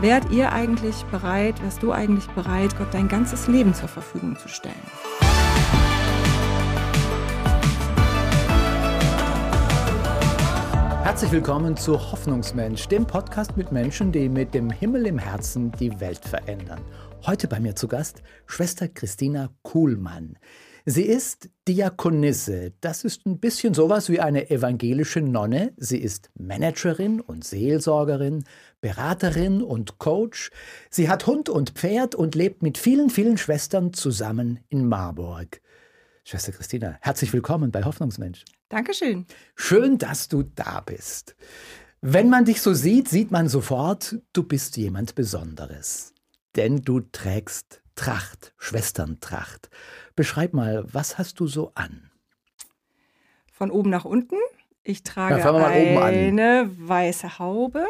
Wärt ihr eigentlich bereit, wärst du eigentlich bereit, Gott dein ganzes Leben zur Verfügung zu stellen? Herzlich willkommen zu Hoffnungsmensch, dem Podcast mit Menschen, die mit dem Himmel im Herzen die Welt verändern. Heute bei mir zu Gast Schwester Christina Kuhlmann. Sie ist Diakonisse. Das ist ein bisschen sowas wie eine evangelische Nonne. Sie ist Managerin und Seelsorgerin, Beraterin und Coach. Sie hat Hund und Pferd und lebt mit vielen, vielen Schwestern zusammen in Marburg. Schwester Christina, herzlich willkommen bei Hoffnungsmensch. Dankeschön. Schön, dass du da bist. Wenn man dich so sieht, sieht man sofort, du bist jemand Besonderes. Denn du trägst Tracht, Schwesterntracht. Beschreib mal, was hast du so an? Von oben nach unten. Ich trage ja, eine weiße Haube.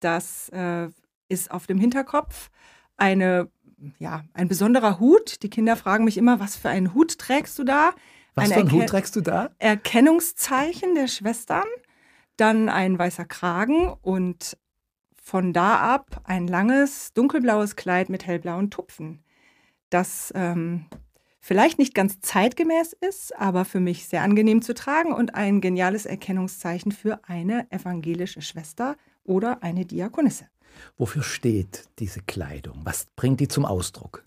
Das äh, ist auf dem Hinterkopf eine, ja, ein besonderer Hut. Die Kinder fragen mich immer, was für einen Hut trägst du da? Was eine für einen Hut trägst du da? Erkennungszeichen der Schwestern. Dann ein weißer Kragen und von da ab ein langes dunkelblaues Kleid mit hellblauen Tupfen. Das ähm, vielleicht nicht ganz zeitgemäß ist, aber für mich sehr angenehm zu tragen und ein geniales Erkennungszeichen für eine evangelische Schwester oder eine Diakonisse. Wofür steht diese Kleidung? Was bringt die zum Ausdruck?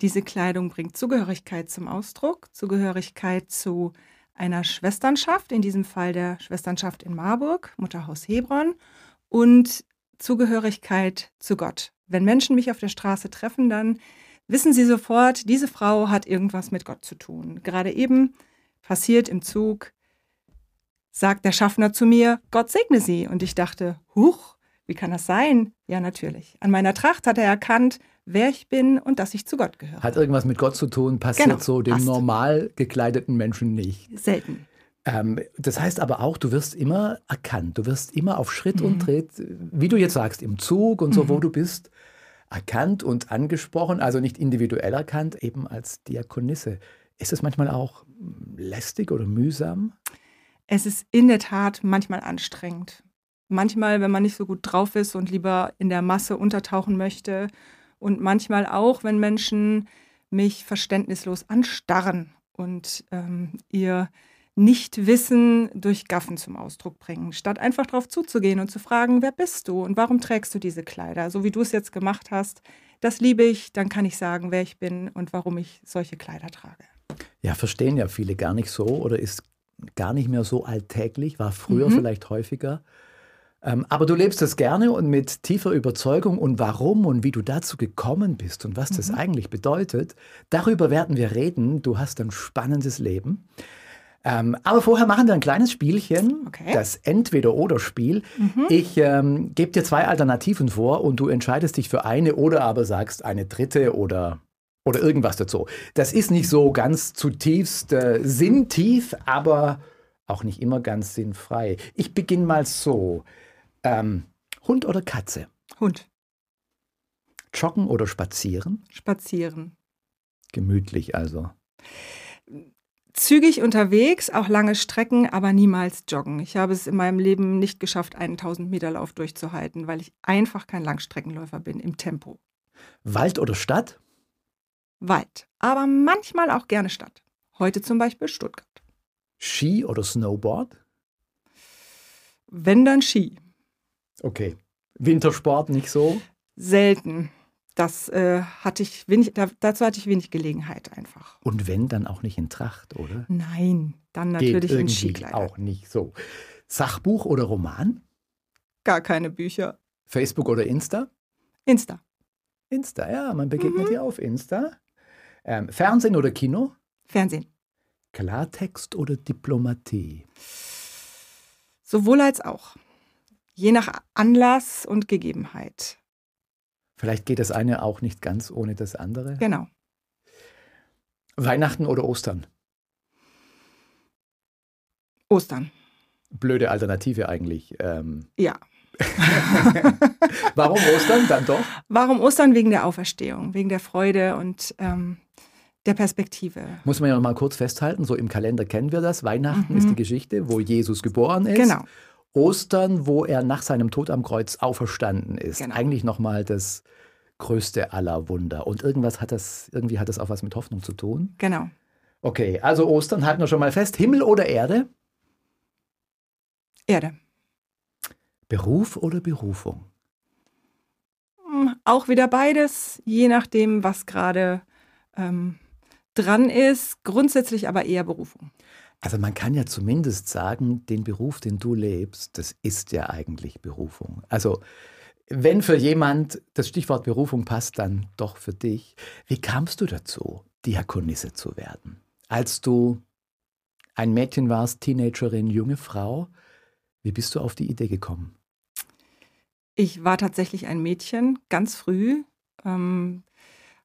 Diese Kleidung bringt Zugehörigkeit zum Ausdruck, Zugehörigkeit zu einer Schwesternschaft, in diesem Fall der Schwesternschaft in Marburg, Mutterhaus Hebron, und Zugehörigkeit zu Gott. Wenn Menschen mich auf der Straße treffen, dann wissen Sie sofort, diese Frau hat irgendwas mit Gott zu tun. Gerade eben passiert im Zug, sagt der Schaffner zu mir, Gott segne Sie. Und ich dachte, huch, wie kann das sein? Ja, natürlich. An meiner Tracht hat er erkannt, wer ich bin und dass ich zu Gott gehöre. Hat irgendwas mit Gott zu tun, passiert genau, so dem passt. normal gekleideten Menschen nicht. Selten. Ähm, das heißt aber auch, du wirst immer erkannt, du wirst immer auf Schritt mhm. und Tritt, wie du jetzt sagst, im Zug und so, mhm. wo du bist, erkannt und angesprochen, also nicht individuell erkannt, eben als Diakonisse. Ist es manchmal auch lästig oder mühsam? Es ist in der Tat manchmal anstrengend. Manchmal, wenn man nicht so gut drauf ist und lieber in der Masse untertauchen möchte. Und manchmal auch, wenn Menschen mich verständnislos anstarren und ähm, ihr Nichtwissen durch Gaffen zum Ausdruck bringen, statt einfach darauf zuzugehen und zu fragen, wer bist du und warum trägst du diese Kleider, so wie du es jetzt gemacht hast. Das liebe ich, dann kann ich sagen, wer ich bin und warum ich solche Kleider trage. Ja, verstehen ja viele gar nicht so oder ist gar nicht mehr so alltäglich, war früher mhm. vielleicht häufiger. Ähm, aber du lebst das gerne und mit tiefer Überzeugung und warum und wie du dazu gekommen bist und was mhm. das eigentlich bedeutet, darüber werden wir reden. Du hast ein spannendes Leben. Ähm, aber vorher machen wir ein kleines Spielchen, okay. das Entweder-Oder-Spiel. Mhm. Ich ähm, gebe dir zwei Alternativen vor und du entscheidest dich für eine oder aber sagst eine dritte oder, oder irgendwas dazu. Das ist nicht so ganz zutiefst äh, sinntief, aber auch nicht immer ganz sinnfrei. Ich beginne mal so. Ähm, Hund oder Katze? Hund. Joggen oder spazieren? Spazieren. Gemütlich also zügig unterwegs, auch lange Strecken, aber niemals joggen. Ich habe es in meinem Leben nicht geschafft, einen 1000 Meter Lauf durchzuhalten, weil ich einfach kein Langstreckenläufer bin im Tempo. Wald oder Stadt? Wald, aber manchmal auch gerne Stadt. Heute zum Beispiel Stuttgart. Ski oder Snowboard? Wenn dann Ski. Okay. Wintersport nicht so? Selten das äh, hatte ich wenig, da, dazu hatte ich wenig Gelegenheit einfach. Und wenn, dann auch nicht in Tracht, oder? Nein, dann natürlich Geht in Skikleider. Auch nicht so. Sachbuch oder Roman? Gar keine Bücher. Facebook oder Insta? Insta. Insta, ja, man begegnet mhm. dir auf Insta. Ähm, Fernsehen oder Kino? Fernsehen. Klartext oder Diplomatie? Sowohl als auch. Je nach Anlass und Gegebenheit. Vielleicht geht das eine auch nicht ganz ohne das andere. Genau. Weihnachten oder Ostern? Ostern. Blöde Alternative eigentlich. Ähm. Ja. Warum Ostern dann doch? Warum Ostern? Wegen der Auferstehung, wegen der Freude und ähm, der Perspektive. Muss man ja noch mal kurz festhalten, so im Kalender kennen wir das. Weihnachten mhm. ist die Geschichte, wo Jesus geboren ist. Genau. Ostern, wo er nach seinem Tod am Kreuz auferstanden ist. Genau. Eigentlich nochmal das größte aller Wunder. Und irgendwas hat das, irgendwie hat das auch was mit Hoffnung zu tun. Genau. Okay, also Ostern halten wir schon mal fest. Himmel oder Erde? Erde. Beruf oder Berufung? Hm, auch wieder beides, je nachdem, was gerade ähm, dran ist. Grundsätzlich aber eher Berufung. Also man kann ja zumindest sagen, den Beruf, den du lebst, das ist ja eigentlich Berufung. Also wenn für jemand das Stichwort Berufung passt, dann doch für dich. Wie kamst du dazu, Diakonisse zu werden? Als du ein Mädchen warst, Teenagerin, junge Frau, wie bist du auf die Idee gekommen? Ich war tatsächlich ein Mädchen, ganz früh. Ähm,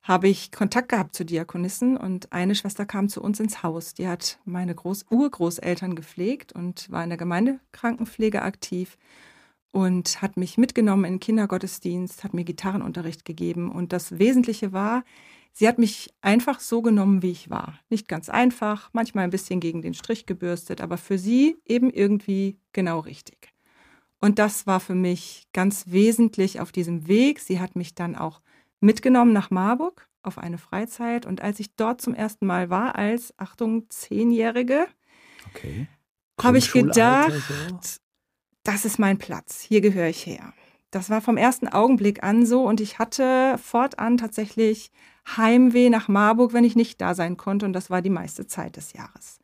habe ich Kontakt gehabt zu Diakonissen und eine Schwester kam zu uns ins Haus. Die hat meine Groß Urgroßeltern gepflegt und war in der Gemeindekrankenpflege aktiv und hat mich mitgenommen in den Kindergottesdienst, hat mir Gitarrenunterricht gegeben und das Wesentliche war, sie hat mich einfach so genommen, wie ich war. Nicht ganz einfach, manchmal ein bisschen gegen den Strich gebürstet, aber für sie eben irgendwie genau richtig. Und das war für mich ganz wesentlich auf diesem Weg. Sie hat mich dann auch mitgenommen nach Marburg auf eine Freizeit. Und als ich dort zum ersten Mal war, als, Achtung, Zehnjährige, okay. habe ich gedacht, so. das ist mein Platz, hier gehöre ich her. Das war vom ersten Augenblick an so und ich hatte fortan tatsächlich Heimweh nach Marburg, wenn ich nicht da sein konnte und das war die meiste Zeit des Jahres.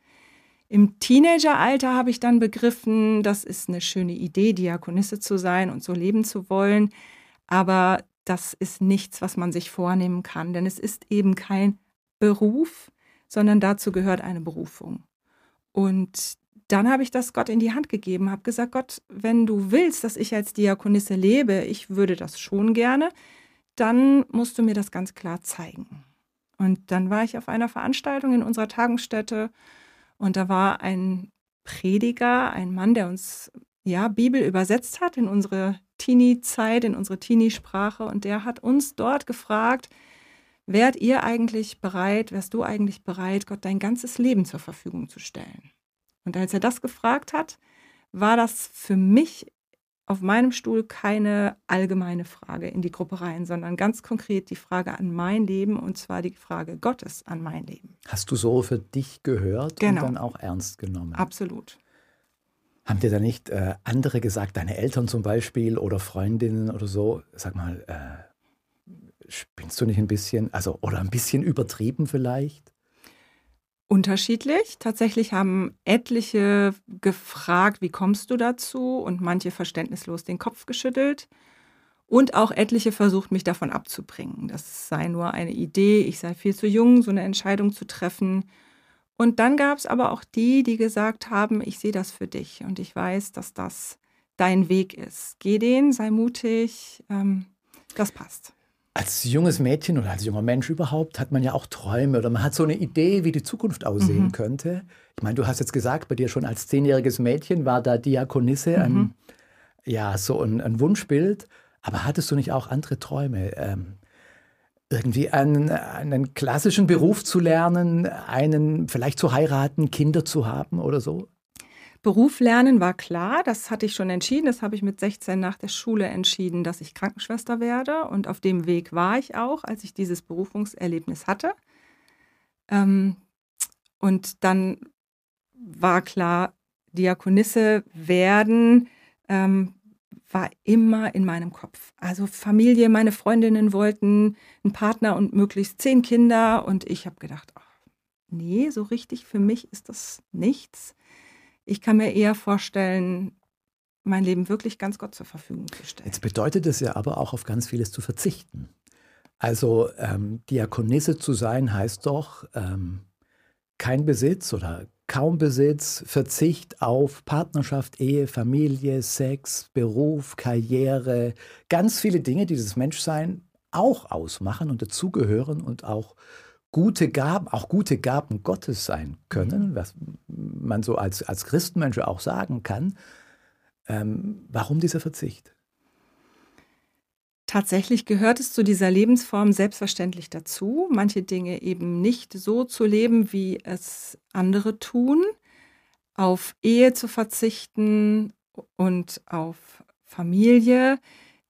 Im Teenageralter habe ich dann begriffen, das ist eine schöne Idee, Diakonisse zu sein und so leben zu wollen, aber das ist nichts, was man sich vornehmen kann, denn es ist eben kein Beruf, sondern dazu gehört eine Berufung. Und dann habe ich das Gott in die Hand gegeben, habe gesagt, Gott, wenn du willst, dass ich als Diakonisse lebe, ich würde das schon gerne, dann musst du mir das ganz klar zeigen. Und dann war ich auf einer Veranstaltung in unserer Tagungsstätte und da war ein Prediger, ein Mann, der uns ja Bibel übersetzt hat in unsere Teenie-Zeit, in unsere Teenie-Sprache. Und der hat uns dort gefragt, wärt ihr eigentlich bereit, wärst du eigentlich bereit, Gott dein ganzes Leben zur Verfügung zu stellen? Und als er das gefragt hat, war das für mich auf meinem Stuhl keine allgemeine Frage in die Gruppe rein, sondern ganz konkret die Frage an mein Leben und zwar die Frage Gottes an mein Leben. Hast du so für dich gehört genau. und dann auch ernst genommen? Absolut. Haben dir da nicht äh, andere gesagt, deine Eltern zum Beispiel oder Freundinnen oder so, sag mal, äh, spinnst du nicht ein bisschen, also oder ein bisschen übertrieben vielleicht? Unterschiedlich. Tatsächlich haben etliche gefragt, wie kommst du dazu? Und manche verständnislos den Kopf geschüttelt. Und auch etliche versucht, mich davon abzubringen. Das sei nur eine Idee, ich sei viel zu jung, so eine Entscheidung zu treffen. Und dann gab es aber auch die, die gesagt haben, ich sehe das für dich und ich weiß, dass das dein Weg ist. Geh den, sei mutig, ähm, das passt. Als junges Mädchen oder als junger Mensch überhaupt hat man ja auch Träume oder man hat so eine Idee, wie die Zukunft aussehen mhm. könnte. Ich meine, du hast jetzt gesagt, bei dir schon als zehnjähriges Mädchen war da Diakonisse mhm. ein, ja, so ein, ein, Wunschbild. Aber hattest du nicht auch andere Träume? Ähm, irgendwie einen, einen klassischen Beruf zu lernen, einen vielleicht zu heiraten, Kinder zu haben oder so? Beruf lernen war klar, das hatte ich schon entschieden. Das habe ich mit 16 nach der Schule entschieden, dass ich Krankenschwester werde. Und auf dem Weg war ich auch, als ich dieses Berufungserlebnis hatte. Ähm, und dann war klar, Diakonisse werden ähm, war immer in meinem Kopf. Also Familie, meine Freundinnen wollten einen Partner und möglichst zehn Kinder und ich habe gedacht, ach, nee, so richtig für mich ist das nichts. Ich kann mir eher vorstellen, mein Leben wirklich ganz Gott zur Verfügung zu stellen. Jetzt bedeutet es ja aber auch auf ganz vieles zu verzichten. Also ähm, Diakonisse zu sein heißt doch ähm, kein Besitz oder kaum Besitz, Verzicht auf Partnerschaft, Ehe, Familie, Sex, Beruf, Karriere, ganz viele Dinge, die das Menschsein auch ausmachen und dazugehören und auch gute Gaben, auch gute Gaben Gottes sein können, mhm. was man so als, als Christenmensch auch sagen kann. Ähm, warum dieser Verzicht? Tatsächlich gehört es zu dieser Lebensform selbstverständlich dazu, manche Dinge eben nicht so zu leben, wie es andere tun, auf Ehe zu verzichten und auf Familie.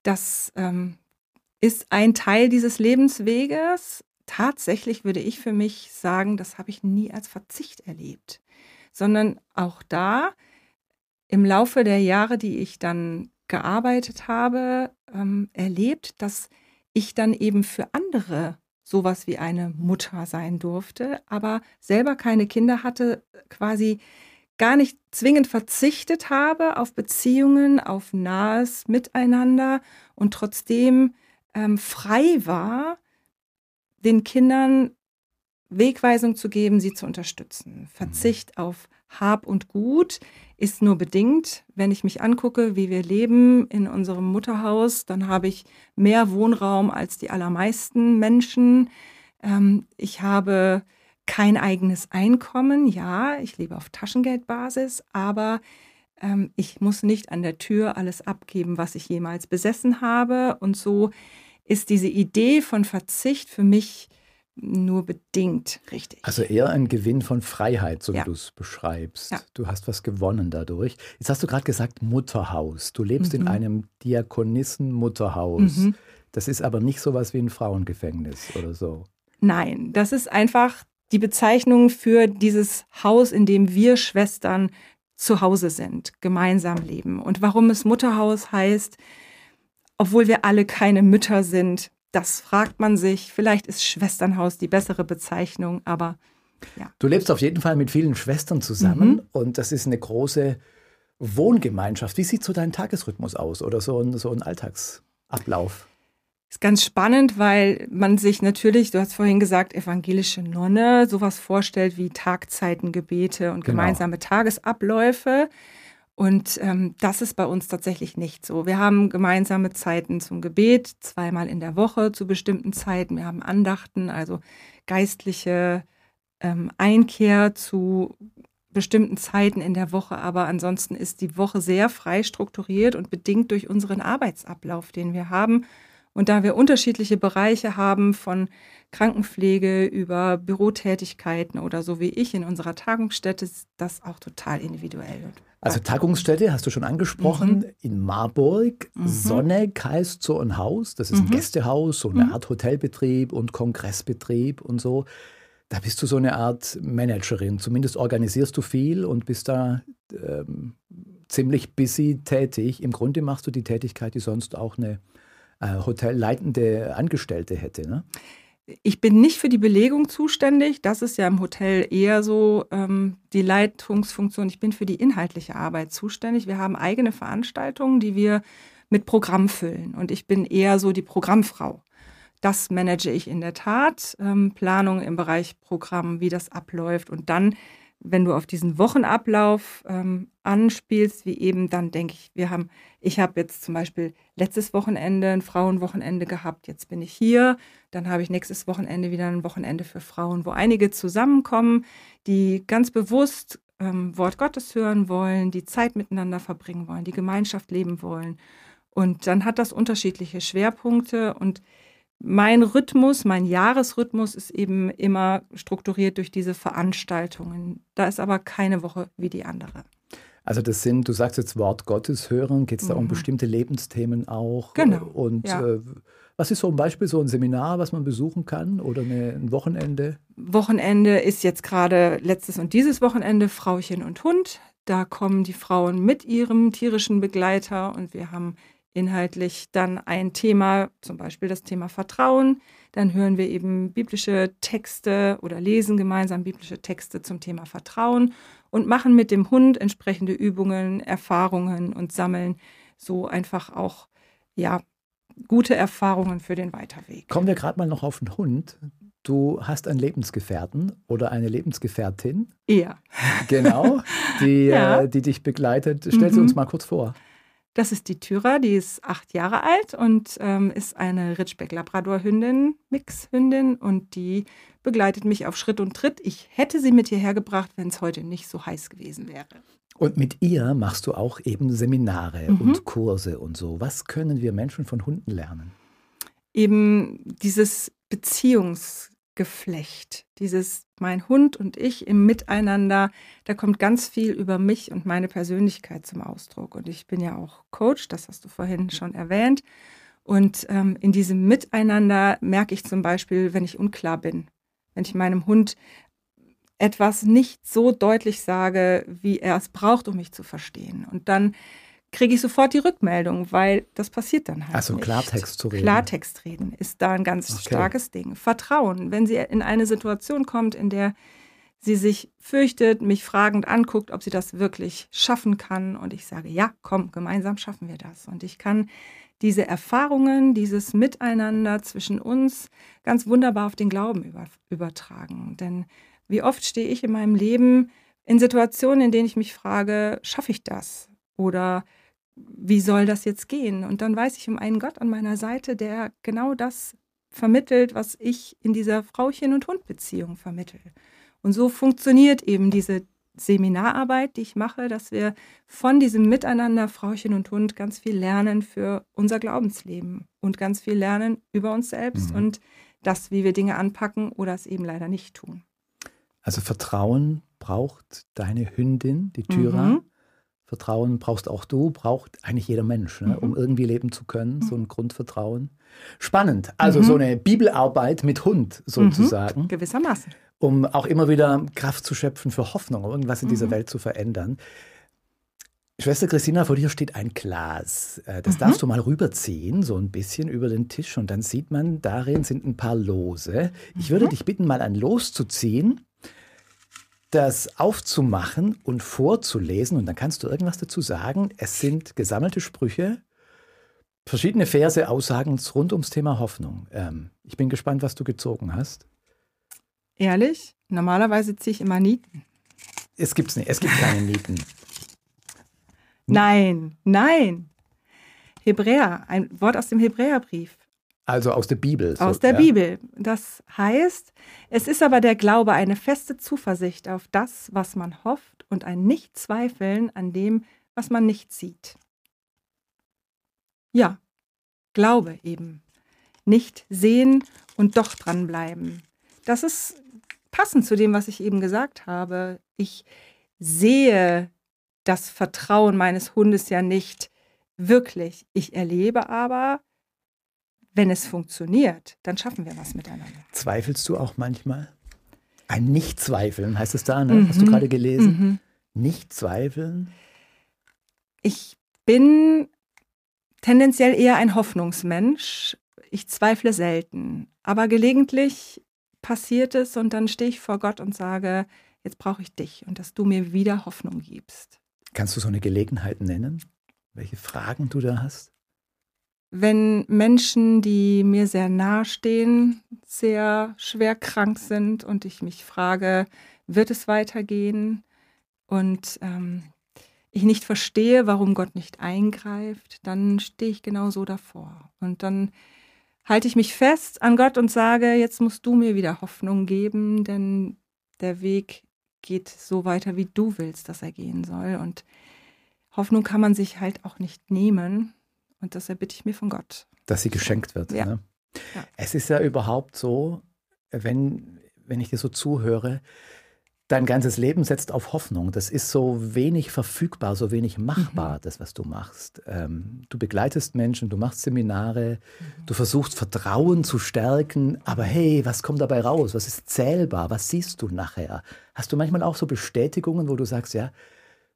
Das ähm, ist ein Teil dieses Lebensweges. Tatsächlich würde ich für mich sagen, das habe ich nie als Verzicht erlebt, sondern auch da im Laufe der Jahre, die ich dann gearbeitet habe, ähm, erlebt, dass ich dann eben für andere sowas wie eine Mutter sein durfte, aber selber keine Kinder hatte, quasi gar nicht zwingend verzichtet habe auf Beziehungen, auf nahes Miteinander und trotzdem ähm, frei war, den Kindern Wegweisung zu geben, sie zu unterstützen. Verzicht mhm. auf Hab und Gut ist nur bedingt. Wenn ich mich angucke, wie wir leben in unserem Mutterhaus, dann habe ich mehr Wohnraum als die allermeisten Menschen. Ähm, ich habe kein eigenes Einkommen. Ja, ich lebe auf Taschengeldbasis, aber ähm, ich muss nicht an der Tür alles abgeben, was ich jemals besessen habe. Und so ist diese Idee von Verzicht für mich nur bedingt richtig. Also eher ein Gewinn von Freiheit, so wie du es beschreibst. Ja. Du hast was gewonnen dadurch. Jetzt hast du gerade gesagt Mutterhaus. Du lebst mhm. in einem Diakonissen-Mutterhaus. Mhm. Das ist aber nicht so was wie ein Frauengefängnis oder so. Nein, das ist einfach die Bezeichnung für dieses Haus, in dem wir Schwestern zu Hause sind, gemeinsam leben. Und warum es Mutterhaus heißt, obwohl wir alle keine Mütter sind, das fragt man sich. Vielleicht ist Schwesternhaus die bessere Bezeichnung, aber ja. Du lebst auf jeden Fall mit vielen Schwestern zusammen mhm. und das ist eine große Wohngemeinschaft. Wie sieht so dein Tagesrhythmus aus oder so ein, so ein Alltagsablauf? Ist ganz spannend, weil man sich natürlich, du hast vorhin gesagt, evangelische Nonne, sowas vorstellt wie Tagzeitengebete und genau. gemeinsame Tagesabläufe. Und ähm, das ist bei uns tatsächlich nicht so. Wir haben gemeinsame Zeiten zum Gebet, zweimal in der Woche zu bestimmten Zeiten. Wir haben Andachten, also geistliche ähm, Einkehr zu bestimmten Zeiten in der Woche. Aber ansonsten ist die Woche sehr frei strukturiert und bedingt durch unseren Arbeitsablauf, den wir haben. Und da wir unterschiedliche Bereiche haben von Krankenpflege über Bürotätigkeiten oder so wie ich in unserer Tagungsstätte, ist das auch total individuell. Also Tagungsstätte hast du schon angesprochen, mhm. in Marburg. Mhm. Sonneck heißt so ein Haus, das ist ein mhm. Gästehaus, so eine mhm. Art Hotelbetrieb und Kongressbetrieb und so. Da bist du so eine Art Managerin, zumindest organisierst du viel und bist da ähm, ziemlich busy tätig. Im Grunde machst du die Tätigkeit, die sonst auch eine hotelleitende Angestellte hätte. Ne? Ich bin nicht für die Belegung zuständig. Das ist ja im Hotel eher so ähm, die Leitungsfunktion. Ich bin für die inhaltliche Arbeit zuständig. Wir haben eigene Veranstaltungen, die wir mit Programm füllen. Und ich bin eher so die Programmfrau. Das manage ich in der Tat. Ähm, Planung im Bereich Programm, wie das abläuft. Und dann wenn du auf diesen Wochenablauf ähm, anspielst, wie eben, dann denke ich, wir haben, ich habe jetzt zum Beispiel letztes Wochenende ein Frauenwochenende gehabt, jetzt bin ich hier, dann habe ich nächstes Wochenende wieder ein Wochenende für Frauen, wo einige zusammenkommen, die ganz bewusst ähm, Wort Gottes hören wollen, die Zeit miteinander verbringen wollen, die Gemeinschaft leben wollen. Und dann hat das unterschiedliche Schwerpunkte und mein Rhythmus, mein Jahresrhythmus ist eben immer strukturiert durch diese Veranstaltungen. Da ist aber keine Woche wie die andere. Also das sind, du sagst jetzt Wort Gottes hören, geht es da mhm. um bestimmte Lebensthemen auch? Genau. Und ja. äh, was ist so ein Beispiel, so ein Seminar, was man besuchen kann oder eine, ein Wochenende? Wochenende ist jetzt gerade letztes und dieses Wochenende Frauchen und Hund. Da kommen die Frauen mit ihrem tierischen Begleiter und wir haben inhaltlich dann ein Thema, zum Beispiel das Thema Vertrauen. Dann hören wir eben biblische Texte oder lesen gemeinsam biblische Texte zum Thema Vertrauen und machen mit dem Hund entsprechende Übungen, Erfahrungen und sammeln so einfach auch ja gute Erfahrungen für den Weiterweg. Kommen wir gerade mal noch auf den Hund. Du hast einen Lebensgefährten oder eine Lebensgefährtin. Ja. Genau, die, ja. Äh, die dich begleitet. Stell sie mhm. uns mal kurz vor. Das ist die Tyra, die ist acht Jahre alt und ähm, ist eine Ritschbeck-Labrador-Hündin, Mix-Hündin und die begleitet mich auf Schritt und Tritt. Ich hätte sie mit hierher gebracht, wenn es heute nicht so heiß gewesen wäre. Und mit ihr machst du auch eben Seminare mhm. und Kurse und so. Was können wir Menschen von Hunden lernen? Eben dieses Beziehungs Geflecht. Dieses mein Hund und ich im Miteinander, da kommt ganz viel über mich und meine Persönlichkeit zum Ausdruck. Und ich bin ja auch Coach, das hast du vorhin schon erwähnt. Und ähm, in diesem Miteinander merke ich zum Beispiel, wenn ich unklar bin, wenn ich meinem Hund etwas nicht so deutlich sage, wie er es braucht, um mich zu verstehen. Und dann kriege ich sofort die Rückmeldung, weil das passiert dann halt. Also nicht. Klartext zu reden. Klartext reden ist da ein ganz okay. starkes Ding. Vertrauen, wenn sie in eine Situation kommt, in der sie sich fürchtet, mich fragend anguckt, ob sie das wirklich schaffen kann. Und ich sage, ja, komm, gemeinsam schaffen wir das. Und ich kann diese Erfahrungen, dieses Miteinander zwischen uns ganz wunderbar auf den Glauben über, übertragen. Denn wie oft stehe ich in meinem Leben in Situationen, in denen ich mich frage, schaffe ich das? Oder wie soll das jetzt gehen? Und dann weiß ich um einen Gott an meiner Seite, der genau das vermittelt, was ich in dieser Frauchen- und Hund-Beziehung vermittel. Und so funktioniert eben diese Seminararbeit, die ich mache, dass wir von diesem Miteinander Frauchen und Hund ganz viel lernen für unser Glaubensleben und ganz viel lernen über uns selbst mhm. und das, wie wir Dinge anpacken oder es eben leider nicht tun. Also Vertrauen braucht deine Hündin, die Tyra. Mhm. Vertrauen brauchst auch du, braucht eigentlich jeder Mensch, ne, mhm. um irgendwie leben zu können, so ein mhm. Grundvertrauen. Spannend. Also mhm. so eine Bibelarbeit mit Hund sozusagen. Mhm. Gewissermaßen. Um auch immer wieder Kraft zu schöpfen für Hoffnung, irgendwas in dieser mhm. Welt zu verändern. Schwester Christina, vor dir steht ein Glas. Äh, das mhm. darfst du mal rüberziehen, so ein bisschen über den Tisch. Und dann sieht man, darin sind ein paar Lose. Ich würde dich bitten, mal ein Los zu ziehen das aufzumachen und vorzulesen und dann kannst du irgendwas dazu sagen. Es sind gesammelte Sprüche, verschiedene Verse, Aussagen rund ums Thema Hoffnung. Ähm, ich bin gespannt, was du gezogen hast. Ehrlich? Normalerweise ziehe ich immer Nieten. Es gibt's nicht. Es gibt keine Nieten. Nein, nein. Hebräer, ein Wort aus dem Hebräerbrief. Also aus der Bibel. So, aus der ja. Bibel. Das heißt, es ist aber der Glaube eine feste Zuversicht auf das, was man hofft und ein Nichtzweifeln an dem, was man nicht sieht. Ja, Glaube eben. Nicht sehen und doch dranbleiben. Das ist passend zu dem, was ich eben gesagt habe. Ich sehe das Vertrauen meines Hundes ja nicht wirklich. Ich erlebe aber, wenn es funktioniert, dann schaffen wir was miteinander. Zweifelst du auch manchmal? Ein Nicht-Zweifeln heißt es da, ne? Mhm. hast du gerade gelesen? Mhm. Nicht-Zweifeln? Ich bin tendenziell eher ein Hoffnungsmensch. Ich zweifle selten. Aber gelegentlich passiert es und dann stehe ich vor Gott und sage, jetzt brauche ich dich und dass du mir wieder Hoffnung gibst. Kannst du so eine Gelegenheit nennen? Welche Fragen du da hast? Wenn Menschen, die mir sehr nahe stehen, sehr schwer krank sind und ich mich frage, wird es weitergehen? Und ähm, ich nicht verstehe, warum Gott nicht eingreift, dann stehe ich genau so davor. Und dann halte ich mich fest an Gott und sage, jetzt musst du mir wieder Hoffnung geben, denn der Weg geht so weiter, wie du willst, dass er gehen soll. Und Hoffnung kann man sich halt auch nicht nehmen. Und das erbitte ich mir von Gott. Dass sie geschenkt wird. Ja. Ne? ja. Es ist ja überhaupt so, wenn, wenn ich dir so zuhöre, dein ganzes Leben setzt auf Hoffnung. Das ist so wenig verfügbar, so wenig machbar, mhm. das, was du machst. Ähm, du begleitest Menschen, du machst Seminare, mhm. du versuchst Vertrauen zu stärken, aber hey, was kommt dabei raus? Was ist zählbar? Was siehst du nachher? Hast du manchmal auch so Bestätigungen, wo du sagst, ja,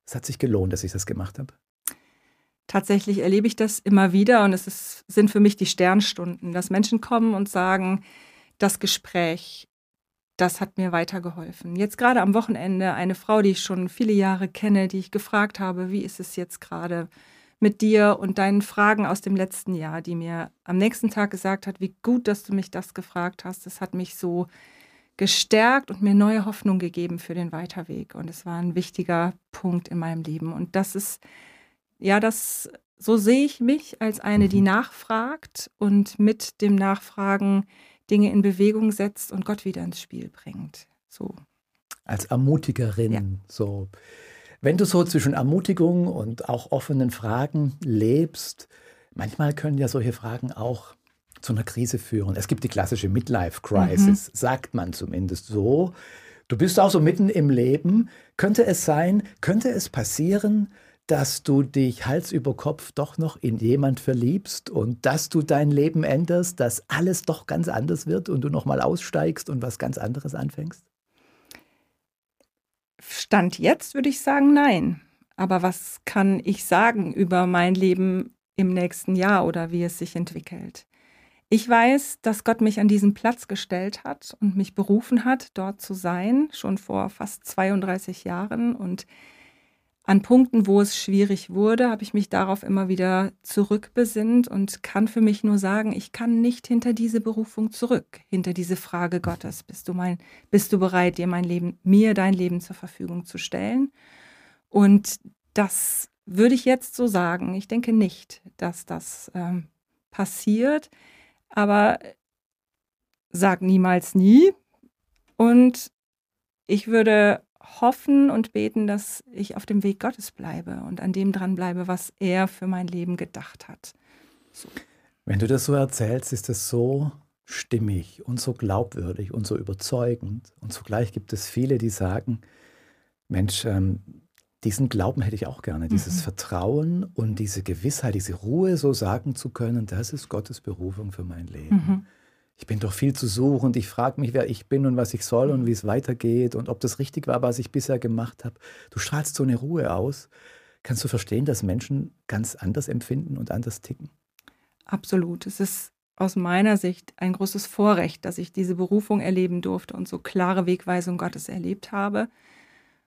es hat sich gelohnt, dass ich das gemacht habe? Tatsächlich erlebe ich das immer wieder und es ist, sind für mich die Sternstunden, dass Menschen kommen und sagen, das Gespräch, das hat mir weitergeholfen. Jetzt gerade am Wochenende eine Frau, die ich schon viele Jahre kenne, die ich gefragt habe, wie ist es jetzt gerade mit dir und deinen Fragen aus dem letzten Jahr, die mir am nächsten Tag gesagt hat, wie gut, dass du mich das gefragt hast. Das hat mich so gestärkt und mir neue Hoffnung gegeben für den Weiterweg. Und es war ein wichtiger Punkt in meinem Leben. Und das ist ja, das, so sehe ich mich als eine, die mhm. nachfragt und mit dem Nachfragen Dinge in Bewegung setzt und Gott wieder ins Spiel bringt. So. Als Ermutigerin, ja. so. Wenn du so zwischen Ermutigung und auch offenen Fragen lebst, manchmal können ja solche Fragen auch zu einer Krise führen. Es gibt die klassische Midlife-Crisis, mhm. sagt man zumindest so. Du bist auch so mitten im Leben. Könnte es sein, könnte es passieren, dass du dich Hals über Kopf doch noch in jemand verliebst und dass du dein Leben änderst, dass alles doch ganz anders wird und du nochmal aussteigst und was ganz anderes anfängst? Stand jetzt würde ich sagen, nein. Aber was kann ich sagen über mein Leben im nächsten Jahr oder wie es sich entwickelt? Ich weiß, dass Gott mich an diesen Platz gestellt hat und mich berufen hat, dort zu sein, schon vor fast 32 Jahren. Und an Punkten, wo es schwierig wurde, habe ich mich darauf immer wieder zurückbesinnt und kann für mich nur sagen, ich kann nicht hinter diese Berufung zurück, hinter diese Frage Gottes. Bist du mein, bist du bereit, dir mein Leben, mir dein Leben zur Verfügung zu stellen? Und das würde ich jetzt so sagen. Ich denke nicht, dass das ähm, passiert aber sag niemals nie. Und ich würde hoffen und beten, dass ich auf dem Weg Gottes bleibe und an dem dran bleibe, was er für mein Leben gedacht hat. So. Wenn du das so erzählst, ist es so stimmig und so glaubwürdig und so überzeugend. Und zugleich gibt es viele, die sagen, Mensch, ähm, diesen Glauben hätte ich auch gerne, dieses mhm. Vertrauen und diese Gewissheit, diese Ruhe, so sagen zu können, das ist Gottes Berufung für mein Leben. Mhm. Ich bin doch viel zu suchen ich frage mich, wer ich bin und was ich soll und wie es weitergeht und ob das richtig war, was ich bisher gemacht habe. Du strahlst so eine Ruhe aus. Kannst du verstehen, dass Menschen ganz anders empfinden und anders ticken? Absolut. Es ist aus meiner Sicht ein großes Vorrecht, dass ich diese Berufung erleben durfte und so klare Wegweisung Gottes erlebt habe.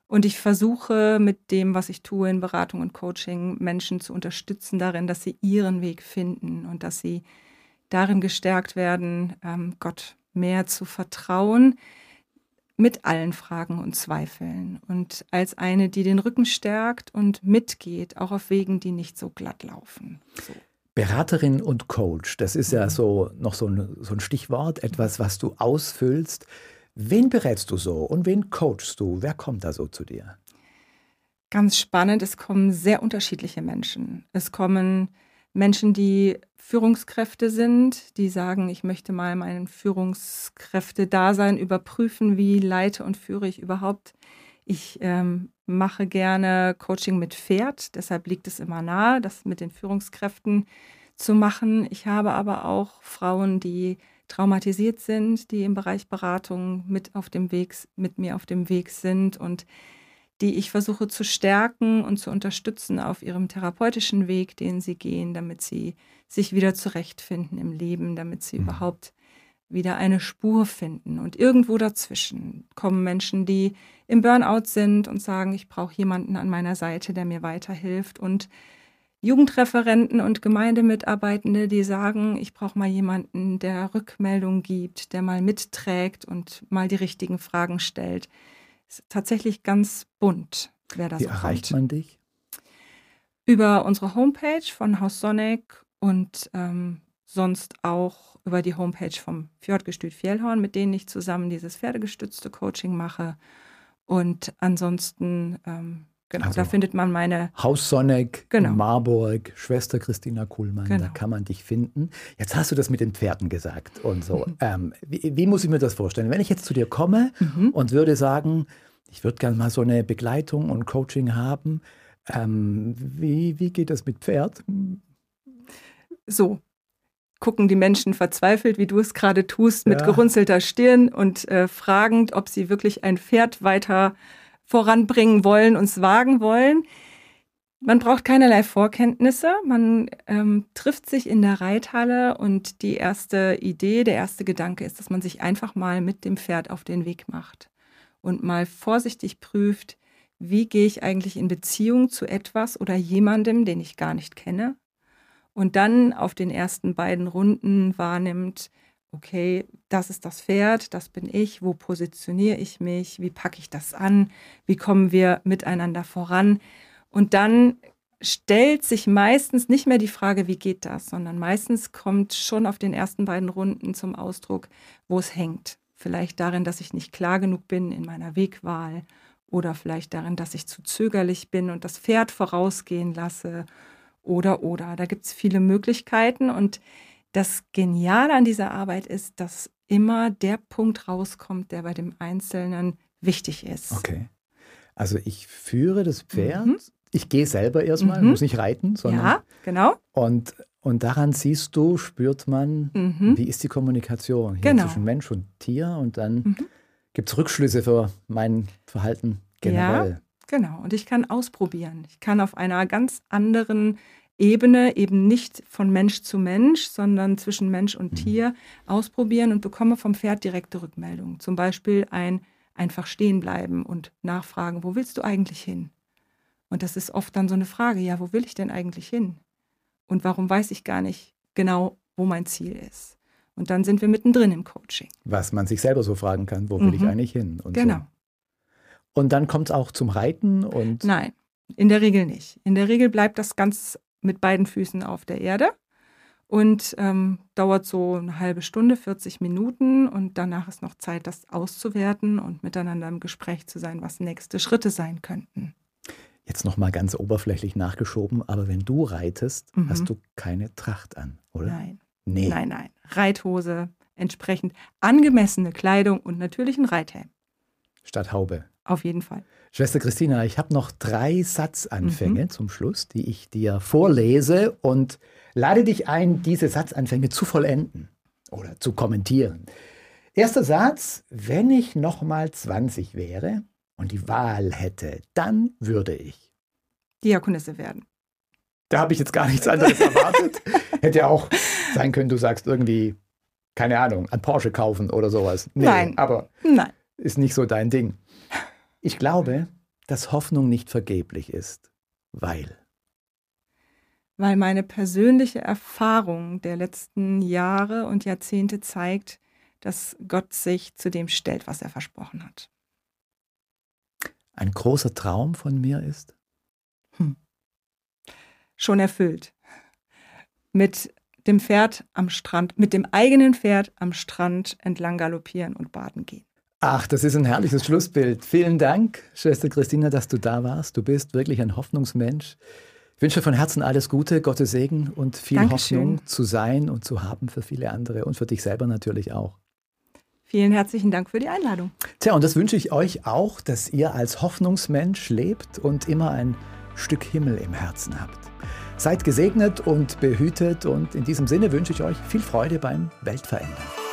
Und ich versuche mit dem, was ich tue in Beratung und Coaching, Menschen zu unterstützen darin, dass sie ihren Weg finden und dass sie darin gestärkt werden, ähm, Gott mehr zu vertrauen mit allen Fragen und Zweifeln und als eine, die den Rücken stärkt und mitgeht, auch auf Wegen, die nicht so glatt laufen. So. Beraterin und Coach, das ist ja mhm. so noch so ein, so ein Stichwort, etwas, was du ausfüllst. Wen berätst du so und wen coachst du? Wer kommt da so zu dir? Ganz spannend, es kommen sehr unterschiedliche Menschen. Es kommen Menschen, die Führungskräfte sind, die sagen, ich möchte mal mein Führungskräfte-Dasein überprüfen, wie leite und führe ich überhaupt. Ich ähm, mache gerne Coaching mit Pferd, deshalb liegt es immer nahe, das mit den Führungskräften zu machen. Ich habe aber auch Frauen, die traumatisiert sind, die im Bereich Beratung mit auf dem Weg, mit mir auf dem Weg sind und die ich versuche zu stärken und zu unterstützen auf ihrem therapeutischen Weg, den sie gehen, damit sie sich wieder zurechtfinden im Leben, damit sie mhm. überhaupt wieder eine Spur finden. Und irgendwo dazwischen kommen Menschen, die im Burnout sind und sagen, ich brauche jemanden an meiner Seite, der mir weiterhilft und Jugendreferenten und Gemeindemitarbeitende, die sagen, ich brauche mal jemanden, der Rückmeldung gibt, der mal mitträgt und mal die richtigen Fragen stellt. Ist tatsächlich ganz bunt, wer das Wie erreicht man dich? Über unsere Homepage von Haus Sonic und ähm, sonst auch über die Homepage vom Fjordgestüt Fjellhorn, mit denen ich zusammen dieses pferdegestützte Coaching mache. Und ansonsten ähm, Genau, also da findet man meine. Haus Sonneck, genau. Marburg, Schwester Christina Kuhlmann, genau. da kann man dich finden. Jetzt hast du das mit den Pferden gesagt und so. Mhm. Ähm, wie, wie, muss ich mir das vorstellen? Wenn ich jetzt zu dir komme mhm. und würde sagen, ich würde gerne mal so eine Begleitung und Coaching haben, ähm, wie, wie geht das mit Pferd? So, gucken die Menschen verzweifelt, wie du es gerade tust, mit ja. gerunzelter Stirn und äh, fragend, ob sie wirklich ein Pferd weiter voranbringen wollen, uns wagen wollen. Man braucht keinerlei Vorkenntnisse. Man ähm, trifft sich in der Reithalle und die erste Idee, der erste Gedanke ist, dass man sich einfach mal mit dem Pferd auf den Weg macht und mal vorsichtig prüft, wie gehe ich eigentlich in Beziehung zu etwas oder jemandem, den ich gar nicht kenne. Und dann auf den ersten beiden Runden wahrnimmt, okay, das ist das Pferd, das bin ich, wo positioniere ich mich, wie packe ich das an, wie kommen wir miteinander voran. Und dann stellt sich meistens nicht mehr die Frage, wie geht das, sondern meistens kommt schon auf den ersten beiden Runden zum Ausdruck, wo es hängt. Vielleicht darin, dass ich nicht klar genug bin in meiner Wegwahl oder vielleicht darin, dass ich zu zögerlich bin und das Pferd vorausgehen lasse oder oder. Da gibt es viele Möglichkeiten und das Geniale an dieser Arbeit ist, dass immer der Punkt rauskommt, der bei dem Einzelnen wichtig ist. Okay. Also ich führe das Pferd, mhm. ich gehe selber erstmal, mhm. muss nicht reiten, sondern. Ja, genau. Und, und daran siehst du, spürt man, mhm. wie ist die Kommunikation hier genau. zwischen Mensch und Tier und dann mhm. gibt es Rückschlüsse für mein Verhalten generell. Ja, genau. Und ich kann ausprobieren. Ich kann auf einer ganz anderen Ebene, eben nicht von Mensch zu Mensch, sondern zwischen Mensch und mhm. Tier ausprobieren und bekomme vom Pferd direkte Rückmeldungen. Zum Beispiel ein einfach stehen bleiben und nachfragen, wo willst du eigentlich hin? Und das ist oft dann so eine Frage, ja, wo will ich denn eigentlich hin? Und warum weiß ich gar nicht genau, wo mein Ziel ist? Und dann sind wir mittendrin im Coaching. Was man sich selber so fragen kann, wo will mhm. ich eigentlich hin? Und genau. So. Und dann kommt es auch zum Reiten und. Nein, in der Regel nicht. In der Regel bleibt das ganz mit beiden Füßen auf der Erde und ähm, dauert so eine halbe Stunde, 40 Minuten und danach ist noch Zeit, das auszuwerten und miteinander im Gespräch zu sein, was nächste Schritte sein könnten. Jetzt noch mal ganz oberflächlich nachgeschoben, aber wenn du reitest, mhm. hast du keine Tracht an, oder? Nein. Nee. Nein, nein. Reithose, entsprechend angemessene Kleidung und natürlich ein Reithelm. Statt Haube. Auf jeden Fall. Schwester Christina, ich habe noch drei Satzanfänge mhm. zum Schluss, die ich dir vorlese und lade dich ein, diese Satzanfänge zu vollenden oder zu kommentieren. Erster Satz, wenn ich noch mal 20 wäre und die Wahl hätte, dann würde ich Diakonisse werden. Da habe ich jetzt gar nichts anderes erwartet. Hätte ja auch sein können, du sagst irgendwie, keine Ahnung, ein Porsche kaufen oder sowas. Nee, Nein. Aber Nein. ist nicht so dein Ding. Ich glaube, dass Hoffnung nicht vergeblich ist, weil. Weil meine persönliche Erfahrung der letzten Jahre und Jahrzehnte zeigt, dass Gott sich zu dem stellt, was er versprochen hat. Ein großer Traum von mir ist? Hm. Schon erfüllt. Mit dem Pferd am Strand, mit dem eigenen Pferd am Strand entlang galoppieren und baden gehen. Ach, das ist ein herrliches Schlussbild. Vielen Dank, Schwester Christina, dass du da warst. Du bist wirklich ein Hoffnungsmensch. Ich wünsche von Herzen alles Gute, Gottes Segen und viel Dankeschön. Hoffnung zu sein und zu haben für viele andere und für dich selber natürlich auch. Vielen herzlichen Dank für die Einladung. Tja, und das wünsche ich euch auch, dass ihr als Hoffnungsmensch lebt und immer ein Stück Himmel im Herzen habt. Seid gesegnet und behütet und in diesem Sinne wünsche ich euch viel Freude beim Weltverändern.